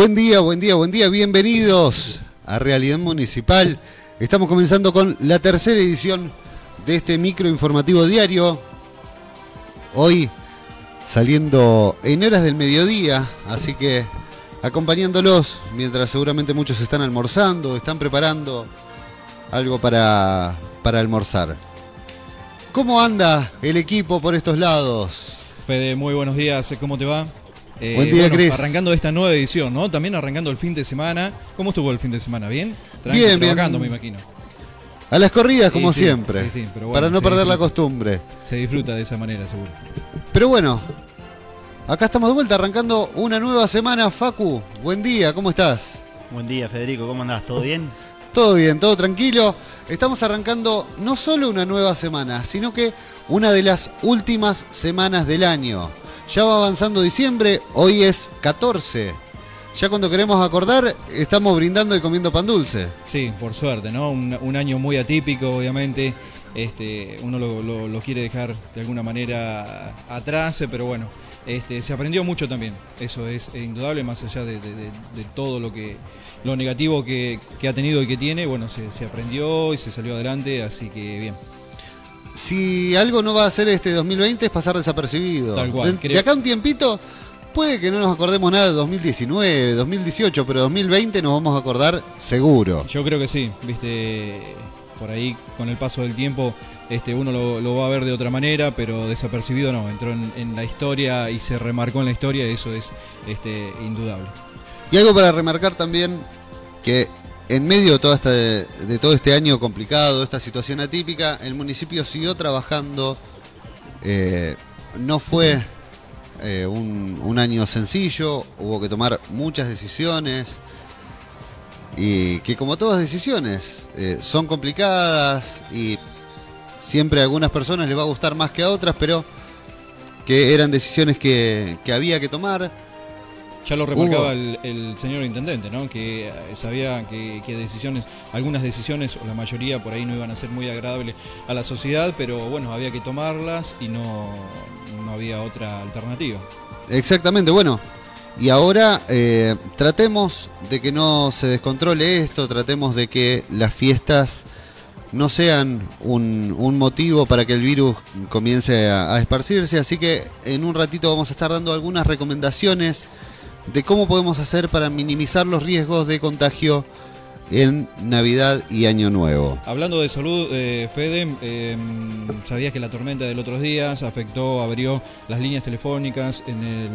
Buen día, buen día, buen día. Bienvenidos a Realidad Municipal. Estamos comenzando con la tercera edición de este micro informativo diario. Hoy saliendo en horas del mediodía, así que acompañándolos mientras seguramente muchos están almorzando, están preparando algo para, para almorzar. ¿Cómo anda el equipo por estos lados? Fede, muy buenos días, ¿cómo te va? Eh, Buen día, Cris. Arrancando esta nueva edición, ¿no? También arrancando el fin de semana. ¿Cómo estuvo el fin de semana? ¿Bien? bien, trabajando, me imagino. A las corridas, como siempre. para no perder la costumbre. Se disfruta de esa manera, seguro. Pero bueno, acá estamos de vuelta, arrancando una nueva semana. Facu, buen día, ¿cómo estás? Buen día, Federico, ¿cómo andás? ¿Todo bien? Todo bien, todo tranquilo. Estamos arrancando no solo una nueva semana, sino que una de las últimas semanas del año. Ya va avanzando diciembre, hoy es 14. Ya cuando queremos acordar, estamos brindando y comiendo pan dulce. Sí, por suerte, ¿no? Un, año muy atípico, obviamente. Este, uno lo, quiere dejar de alguna manera atrás, pero bueno, este, se aprendió mucho también. Eso es indudable, más allá de, todo lo que lo negativo que, ha tenido y que tiene, bueno, se, se aprendió y se salió adelante, así que bien si algo no va a ser este 2020 es pasar desapercibido. Tal cual, de, acá un tiempito, puede que no nos acordemos nada de 2019, 2018, pero 2020 nos vamos a acordar seguro. Yo creo que sí, viste, por ahí con el paso del tiempo este, uno lo, va a ver de otra manera, pero desapercibido no, entró en, la historia y se remarcó en la historia, y eso es este, indudable. Y algo para remarcar también, que en medio de, de todo este año complicado, esta situación atípica, el municipio siguió trabajando. Eh, no fue eh, un, año sencillo, hubo que tomar muchas decisiones y que como todas decisiones eh, son complicadas y siempre a algunas personas les va a gustar más que a otras, pero que eran decisiones que había que tomar ya lo remarcaba el, señor intendente, ¿no? que eh, sabía que, decisiones, algunas decisiones, o la mayoría por ahí no iban a ser muy agradables a la sociedad, pero bueno, había que tomarlas y no, no había otra alternativa. Exactamente, bueno, y ahora eh, tratemos de que no se descontrole esto, tratemos de que las fiestas no sean un, motivo para que el virus comience a, a, esparcirse. Así que en un ratito vamos a estar dando algunas recomendaciones de cómo podemos hacer para minimizar los riesgos de contagio en Navidad y Año Nuevo. Hablando de salud, eh, Fede, em, sabías que la tormenta del otros días afectó, abrió las líneas telefónicas en el,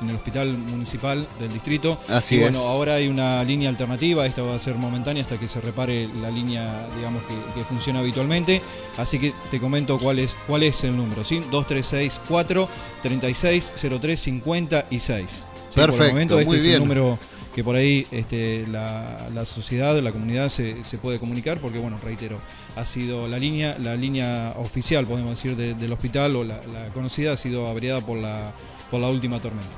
en el hospital municipal del distrito. Así y bueno, ahora hay una línea alternativa, esta va a ser momentánea hasta que se repare la línea, digamos, que, funciona habitualmente. Así que te comento cuál es, cuál es el número, ¿sí? 2364 3603 56. Perfecto, este muy es bien. el número que por ahí este, la, sociedad, la comunidad se, puede comunicar, porque bueno, reitero, ha sido la línea, la línea oficial, podemos decir, del hospital o la, conocida ha sido abriada por la, por la última tormenta.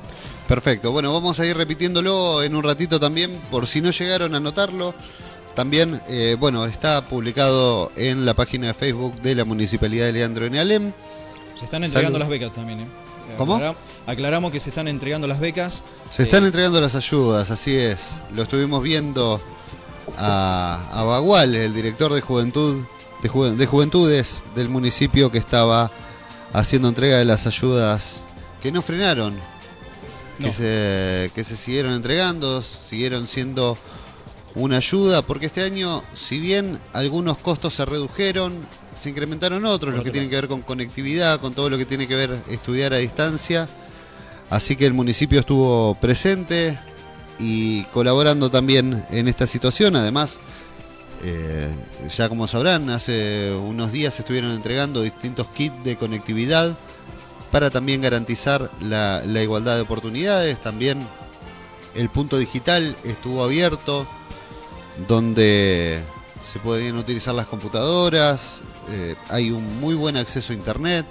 Perfecto, bueno, vamos a ir repitiéndolo en un ratito también, por si no llegaron a notarlo. También, eh, bueno, está publicado en la página de Facebook de la Municipalidad de Leandro en Alem. Se están entregando las becas también, ¿eh? ¿Cómo? Aclaramos que se están entregando las becas. Se están eh, entregando las ayudas, así es. Lo estuvimos viendo a, a Bagual, el director de juventud de, juventudes del municipio que estaba haciendo entrega de las ayudas que no frenaron, que, se, que se siguieron entregando, siguieron siendo una ayuda, porque este año, si bien algunos costos se redujeron, se incrementaron otros, los que tienen que ver con conectividad, con todo lo que tiene que ver estudiar a distancia. Así que el municipio estuvo presente y colaborando también en esta situación. Además, eh, ya como sabrán, hace unos días estuvieron entregando distintos kits de conectividad para también garantizar la, igualdad de oportunidades. También el punto digital estuvo abierto, donde se podían utilizar las computadoras, eh, hay un muy buen acceso a Internet,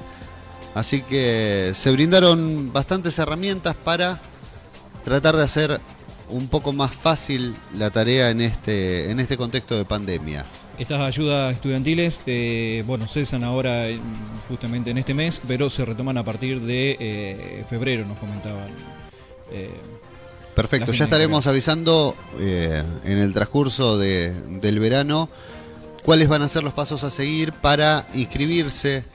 así que se brindaron bastantes herramientas para tratar de hacer un poco más fácil la tarea en este, en este contexto de pandemia. Estas ayudas estudiantiles, eh, bueno, cesan ahora justamente en este mes, pero se retoman a partir de eh, febrero, nos comentaban. Perfecto, ya estaremos avisando eh, en el transcurso de- del verano cuáles van a ser los pasos a seguir para inscribirse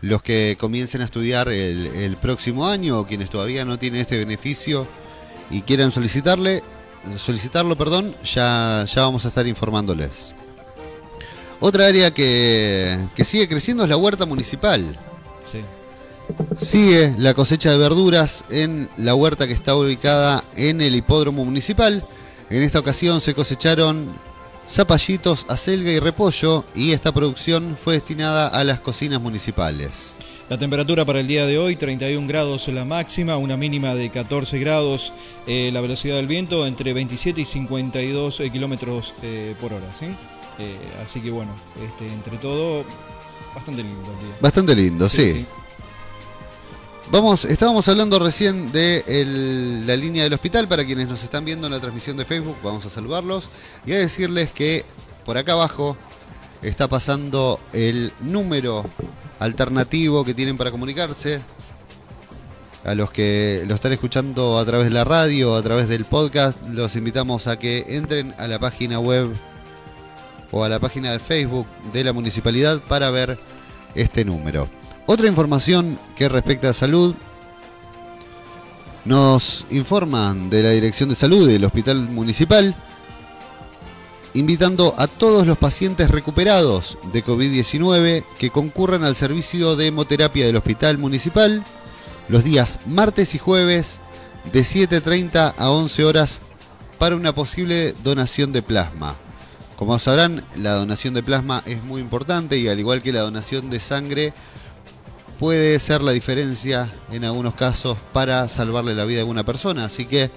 los que comiencen a estudiar el, el próximo año o quienes todavía no tienen este beneficio y quieran solicitarle, solicitarlo, perdón, ya, ya vamos a estar informándoles. Otra área que, que sigue creciendo es la huerta municipal. Sí. Sigue la cosecha de verduras en la huerta que está ubicada en el hipódromo municipal. En esta ocasión se cosecharon zapallitos, acelga y repollo y esta producción fue destinada a las cocinas municipales. La temperatura para el día de hoy, 31 grados la máxima, una mínima de 14 grados, eh, la velocidad del viento entre 27 y 52 eh, kilómetros eh, por hora, ¿sí? Eh, así que bueno, este, entre todo, bastante lindo el día. Bastante lindo, sí. Vamos, estábamos hablando recién de el- la línea del hospital. Para quienes nos están viendo en la transmisión de Facebook, vamos a saludarlos y a decirles que por acá abajo está pasando el número alternativo que tienen para comunicarse. A los que lo están escuchando a través de la radio, a través del podcast, los invitamos a que entren a la página web o a la página de Facebook de la municipalidad para ver este número. Otra información que respecta a salud, nos informan de la Dirección de Salud del Hospital Municipal, invitando a todos los pacientes recuperados de COVID-19 que concurran al servicio de hemoterapia del Hospital Municipal los días martes y jueves de 7.30 a 11 horas para una posible donación de plasma. Como sabrán, la donación de plasma es muy importante y al igual que la donación de sangre, puede ser la diferencia en algunos casos para salvarle la vida a una persona. Así que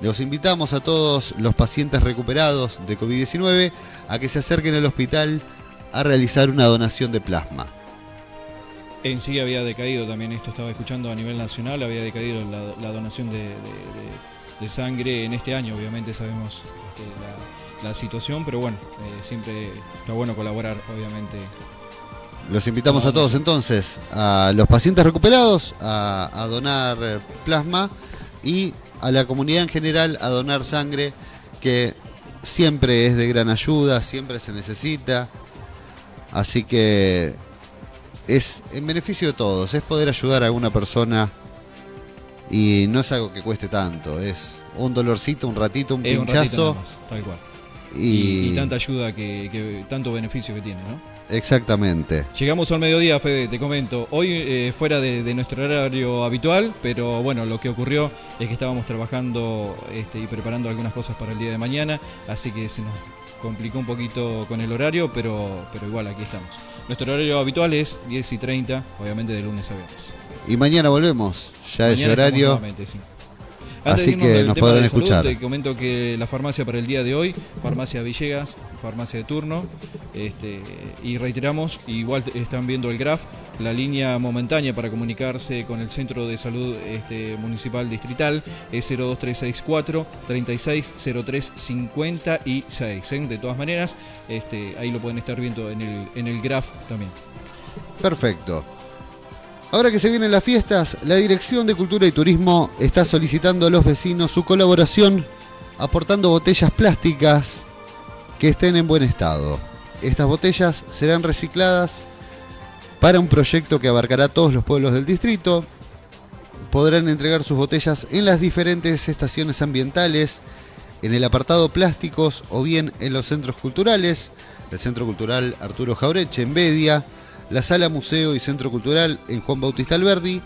los invitamos a todos los pacientes recuperados de COVID-19 a que se acerquen al hospital a realizar una donación de plasma. En sí había decaído también, esto estaba escuchando a nivel nacional, había decaído la, donación de, de- sangre en este año, obviamente sabemos este, la, la situación, pero bueno, eh, siempre está bueno colaborar, obviamente. Los invitamos a todos entonces, a los pacientes recuperados, a, a donar eh, plasma y a la comunidad en general a donar sangre, que siempre es de gran ayuda, siempre se necesita. Así que es en beneficio de todos, es poder ayudar a una persona y no es algo que cueste tanto, es un dolorcito, un ratito, un Es un ratito pinchazo nada más, tal cual. Y, tanta ayuda, que, que- tanto beneficio que tiene, ¿no? exactamente. Llegamos al mediodía, Fede, te comento. Hoy eh, fuera de, de nuestro horario habitual, pero bueno, lo que ocurrió es que estábamos trabajando este, y preparando algunas cosas para el día de mañana, así que se nos complicó un poquito con el horario, pero, pero igual aquí estamos. Nuestro horario habitual es 10 y 30, obviamente de lunes a viernes. Y mañana volvemos, ya ese Mañana horario. estamos nuevamente, sí. Antes Así que del nos podrán salud, escuchar. Te comento que la farmacia para el día de hoy, farmacia Villegas, farmacia de turno, este, y reiteramos, igual están viendo el graph, la línea momentánea para comunicarse con el Centro de Salud este, Municipal Distrital es 02364 360356. ¿eh? De todas maneras, este, ahí lo pueden estar viendo en el, en el graph también. Perfecto. Ahora que se vienen las fiestas, la Dirección de Cultura y Turismo está solicitando a los vecinos su colaboración aportando botellas plásticas que estén en buen estado. Estas botellas serán recicladas para un proyecto que abarcará todos los pueblos del distrito. Podrán entregar sus botellas en las diferentes estaciones ambientales, en el apartado plásticos o bien en los centros culturales, el Centro Cultural Arturo Jaureche en Bedia, la Sala Museo y Centro Cultural en Juan Bautista Alberdi,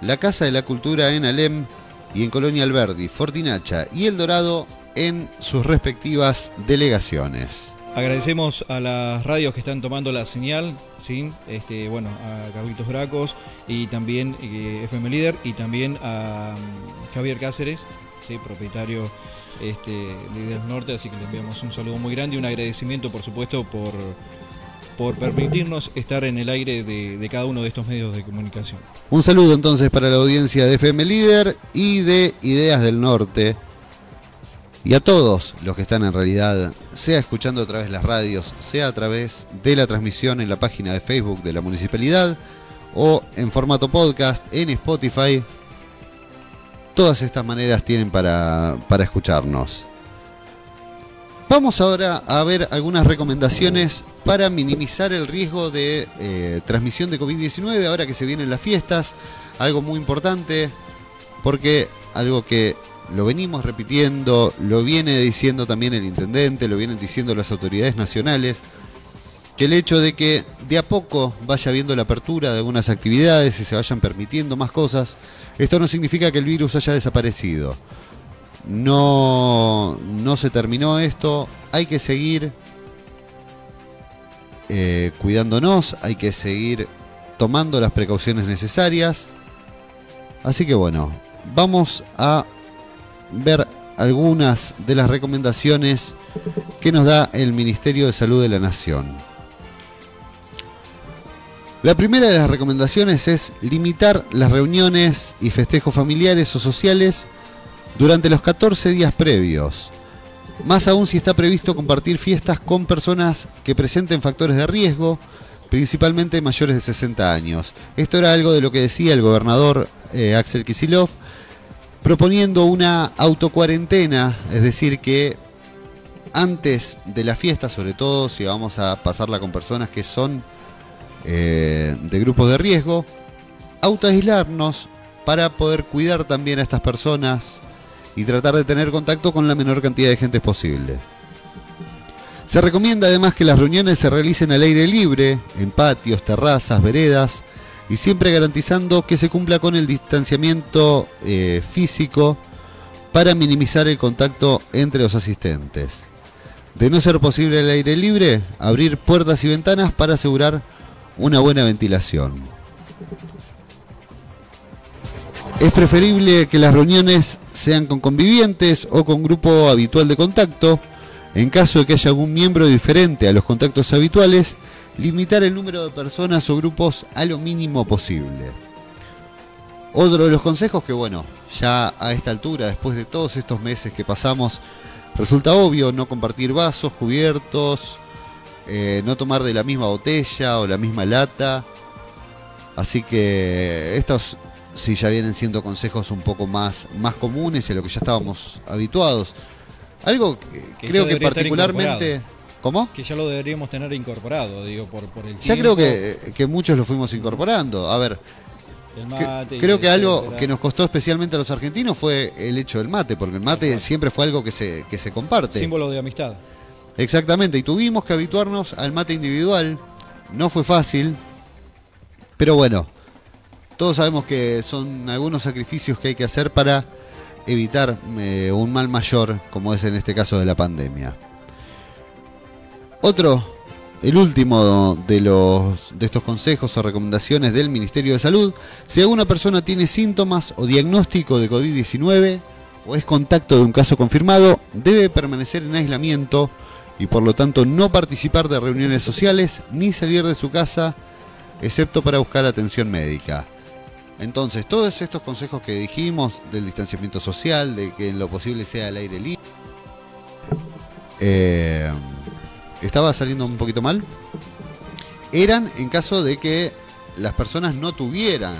la Casa de la Cultura en Alem y en Colonia Alberdi, Fortinacha y El Dorado en sus respectivas delegaciones. Agradecemos a las radios que están tomando la señal, ¿sí? este, bueno, a Carlitos Bracos y también eh, FM Líder y también a mm, Javier Cáceres, ¿sí? propietario este, de Líder Norte, así que le enviamos un saludo muy grande y un agradecimiento, por supuesto, por, por permitirnos estar en el aire de, cada uno de estos medios de comunicación. Un saludo entonces para la audiencia de FM Líder y de Ideas del Norte. Y a todos los que están en realidad, sea escuchando a través de las radios, sea a través de la transmisión en la página de Facebook de la municipalidad o en formato podcast en Spotify. todas estas maneras tienen para, para escucharnos. Vamos ahora a ver algunas recomendaciones para minimizar el riesgo de eh, transmisión de COVID-19 ahora que se vienen las fiestas. Algo muy importante, porque algo que lo venimos repitiendo, lo viene diciendo también el intendente, lo vienen diciendo las autoridades nacionales, que el hecho de que de a poco vaya habiendo la apertura de algunas actividades y se vayan permitiendo más cosas, esto no significa que el virus haya desaparecido no, no se terminó esto, hay que seguir eh, cuidándonos, hay que seguir tomando las precauciones necesarias. Así que bueno, vamos a ver algunas de las recomendaciones que nos da el Ministerio de Salud de la Nación. La primera de las recomendaciones es limitar las reuniones y festejos familiares o sociales durante los 14 días previos. Más aún si está previsto compartir fiestas con personas que presenten factores de riesgo, principalmente mayores de 60 años. Esto era algo de lo que decía el gobernador eh, Axel Kisilov, proponiendo una autocuarentena, es decir, que antes de la fiesta, sobre todo si vamos a pasarla con personas que son eh, de grupos de riesgo, autoaislarnos para poder cuidar también a estas personas y tratar de tener contacto con la menor cantidad de gente posible. Se recomienda además que las reuniones se realicen al aire libre, en patios, terrazas, veredas, y siempre garantizando que se cumpla con el distanciamiento eh, físico para minimizar el contacto entre los asistentes. De no ser posible el aire libre, abrir puertas y ventanas para asegurar una buena ventilación. Es preferible que las reuniones sean con convivientes o con grupo habitual de contacto. En caso de que haya algún miembro diferente a los contactos habituales, limitar el número de personas o grupos a lo mínimo posible. Otro de los consejos que, bueno, ya a esta altura, después de todos estos meses que pasamos, resulta obvio no compartir vasos, cubiertos, eh, no tomar de la misma botella o la misma lata. Así que estos sí ya vienen siendo consejos un poco más, más comunes y a lo que ya estábamos habituados. Algo que, creo que particularmente... ¿Cómo? Que ya lo deberíamos tener incorporado, digo, por, por el Ya creo que, que, muchos lo fuimos incorporando. A ver, creo que algo que nos costó especialmente a los argentinos fue el hecho del mate, porque el mate siempre fue algo que se, que se comparte. Símbolo de amistad. Exactamente, y tuvimos que habituarnos al mate individual. No fue fácil, pero bueno, todos sabemos que son algunos sacrificios que hay que hacer para evitar eh, un mal mayor, como es en este caso de la pandemia. Otro, el último de, los, de estos consejos o recomendaciones del Ministerio de Salud, si alguna persona tiene síntomas o diagnóstico de COVID-19 o es contacto de un caso confirmado, debe permanecer en aislamiento y por lo tanto no participar de reuniones sociales ni salir de su casa, excepto para buscar atención médica. Entonces, todos estos consejos que dijimos del distanciamiento social, de que en lo posible sea al aire libre, eh, estaba saliendo un poquito mal, eran en caso de que las personas no tuvieran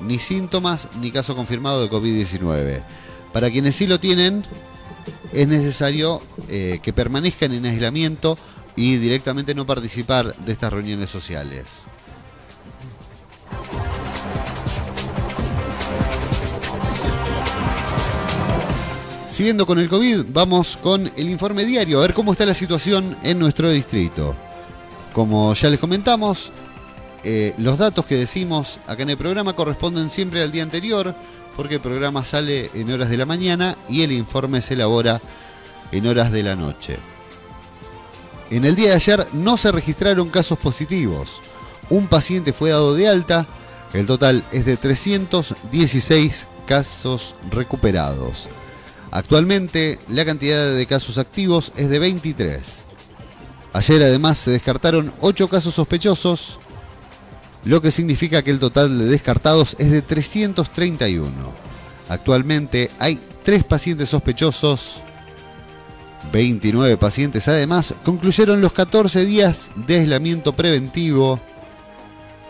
ni síntomas ni caso confirmado de COVID-19. Para quienes sí lo tienen, es necesario eh, que permanezcan en aislamiento y directamente no participar de estas reuniones sociales. Siguiendo con el COVID, vamos con el informe diario, a ver cómo está la situación en nuestro distrito. Como ya les comentamos, eh, los datos que decimos acá en el programa corresponden siempre al día anterior, porque el programa sale en horas de la mañana y el informe se elabora en horas de la noche. En el día de ayer no se registraron casos positivos. Un paciente fue dado de alta. El total es de 316 casos recuperados. Actualmente la cantidad de casos activos es de 23. Ayer además se descartaron 8 casos sospechosos, lo que significa que el total de descartados es de 331. Actualmente hay 3 pacientes sospechosos, 29 pacientes además concluyeron los 14 días de aislamiento preventivo,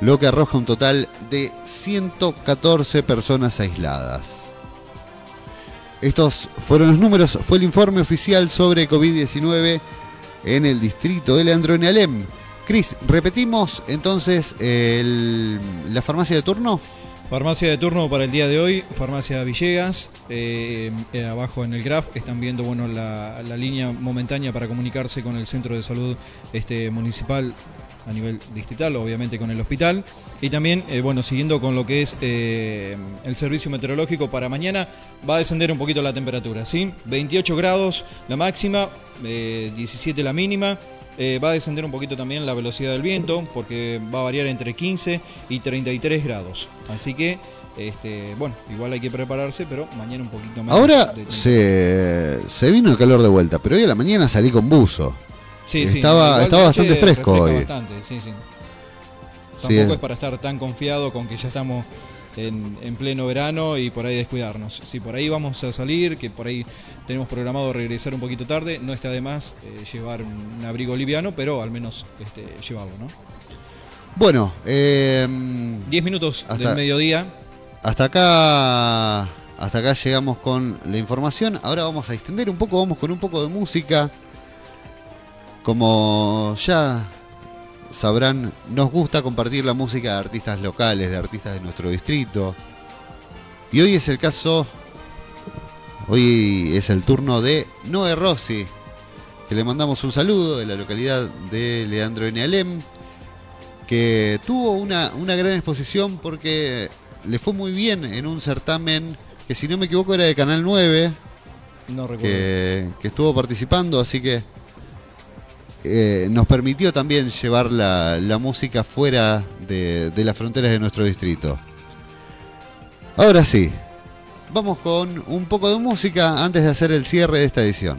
lo que arroja un total de 114 personas aisladas. Estos fueron los números, fue el informe oficial sobre COVID-19 en el distrito de Leandro Alem. Cris, repetimos entonces la farmacia de turno. Farmacia de turno para el día de hoy, Farmacia Villegas, eh, eh, abajo en el graph están viendo bueno la, línea momentánea para comunicarse con el centro de salud este, municipal a nivel distrital, obviamente con el hospital. Y también, eh, bueno, siguiendo con lo que es el servicio meteorológico para mañana, va a descender un poquito la temperatura, ¿sí? 28 grados la máxima, 17 la mínima. Eh, va a descender un poquito también la velocidad del viento, porque va a variar entre 15 y 33 grados. Así que, este, bueno, igual hay que prepararse, pero mañana un poquito más. Ahora se, se, vino el calor de vuelta, pero hoy a la mañana salí con buzo. Sí, estaba, sí, estaba bastante fresco hoy. Bastante, sí, sí. Tampoco es para estar tan confiado con que ya estamos en, pleno verano y por ahí descuidarnos. Si por ahí vamos a salir, que por ahí tenemos programado regresar un poquito tarde, no está de más eh, llevar un, abrigo liviano, pero al menos este, llevarlo, ¿no? Bueno, 10 em, minutos del mediodía. Hasta acá, hasta acá llegamos con la información. Ahora vamos a extender un poco, vamos con un poco de música. Como ya sabrán, nos gusta compartir la música de artistas locales, de artistas de nuestro distrito. Y hoy es el caso, hoy es el turno de Noé Rossi, que le mandamos un saludo de la localidad de Leandro Alem, que tuvo una, una gran exposición porque le fue muy bien en un certamen que si no me equivoco era de Canal 9, no que, que estuvo participando, así que eh, nos permitió también llevar la, música fuera de, de las fronteras de nuestro distrito. Ahora sí, vamos con un poco de música antes de hacer el cierre de esta edición.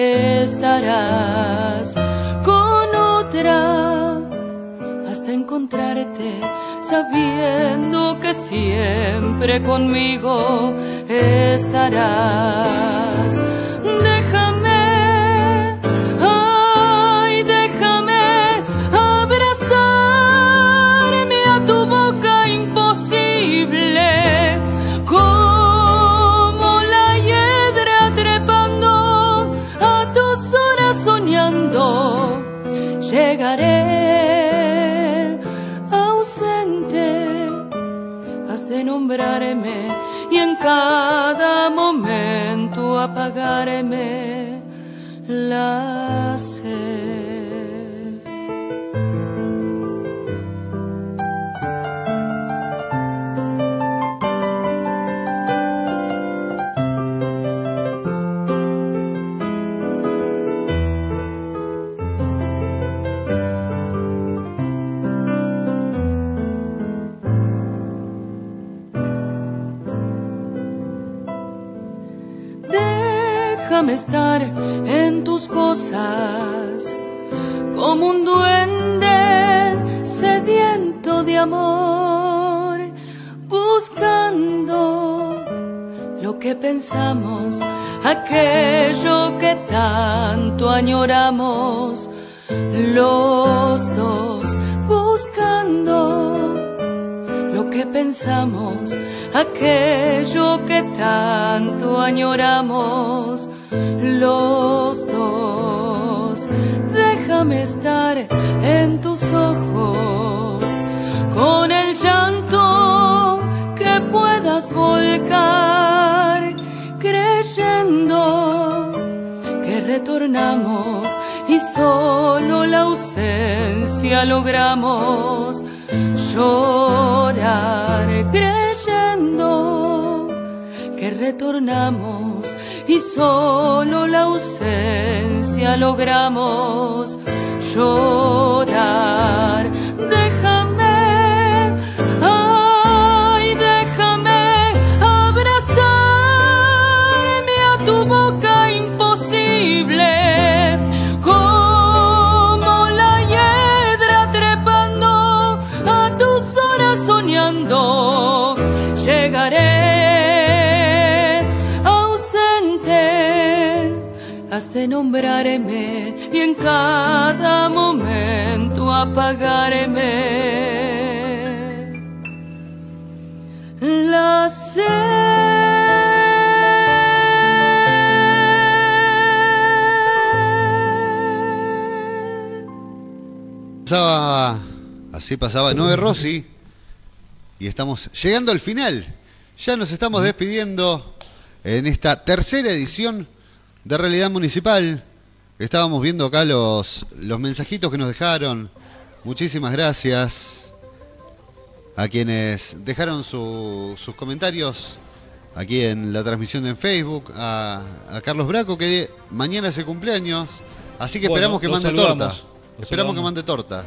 estarás con otra hasta encontrarte sabiendo que siempre conmigo estarás. Cosas como un duende sediento de amor buscando que pensamos, aquello que tanto añoramos, los dos buscando lo que pensamos, aquello que tanto añoramos, los dos. Déjame estar en tus ojos con el llanto que puedas volcar, creyendo que retornamos y solo la ausencia logramos llorar, creyendo que retornamos y solo la ausencia logramos llorar. De y en cada momento apagarme. La sed. Pasaba, así pasaba Noé Rossi y estamos llegando al final. Ya nos estamos despidiendo en esta tercera edición de Realidad Municipal. Estábamos viendo acá los, los mensajitos que nos dejaron. Muchísimas gracias a quienes dejaron su- sus comentarios aquí en la transmisión en Facebook. A, a Carlos Braco que mañana es el cumpleaños. Así que Bueno, esperamos que mande torta. Esperamos que mande torta.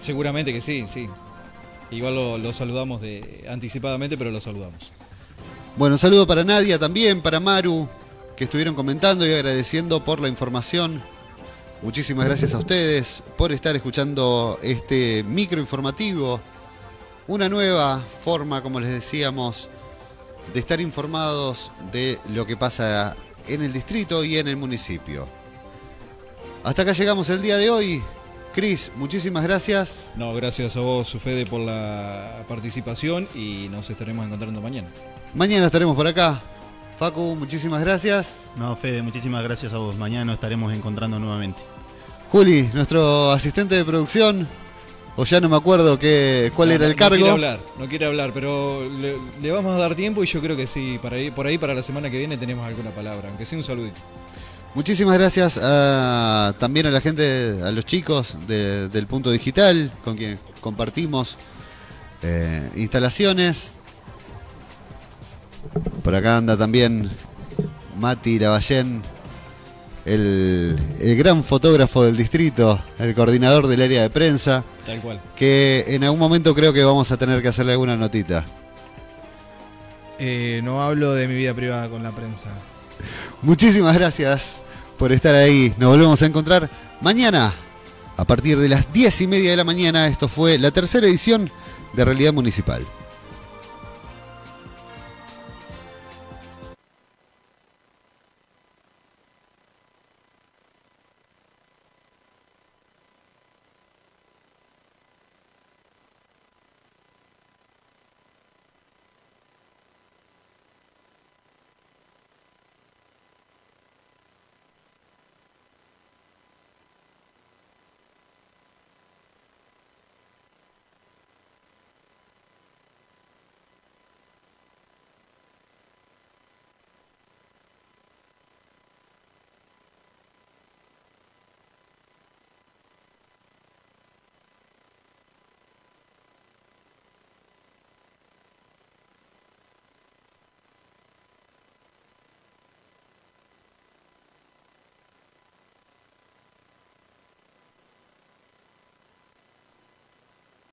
Seguramente que sí, sí. Igual lo, lo saludamos de, anticipadamente, pero lo saludamos. Bueno, un saludo para Nadia también, para Maru, que estuvieron comentando y agradeciendo por la información. Muchísimas gracias a ustedes por estar escuchando este micro informativo. Una nueva forma, como les decíamos, de estar informados de lo que pasa en el distrito y en el municipio. Hasta acá llegamos el día de hoy. Cris, muchísimas gracias. No, gracias a vos, Fede, por la participación y nos estaremos encontrando mañana. Mañana estaremos por acá. Facu, muchísimas gracias. No, Fede, muchísimas gracias a vos. Mañana nos estaremos encontrando nuevamente. Juli, nuestro asistente de producción, o ya no me acuerdo qué, cuál No, era el cargo. No quiere hablar, no quiere hablar, pero le, le vamos a dar tiempo y yo creo que sí, para ahí, por ahí para la semana que viene tenemos alguna palabra, aunque sea un saludito. Muchísimas gracias a- también a la gente, a los chicos de- del Punto Digital, con quien compartimos eh, instalaciones. Por acá anda también Mati Lavallén, el, el gran fotógrafo del distrito, el coordinador del área de prensa, Tal cual. que en algún momento creo que vamos a tener que hacerle alguna notita. Eh, no hablo de mi vida privada con la prensa. Muchísimas gracias por estar ahí. Nos volvemos a encontrar mañana a partir de las 10 y media de la mañana. Esto fue la tercera edición de Realidad Municipal.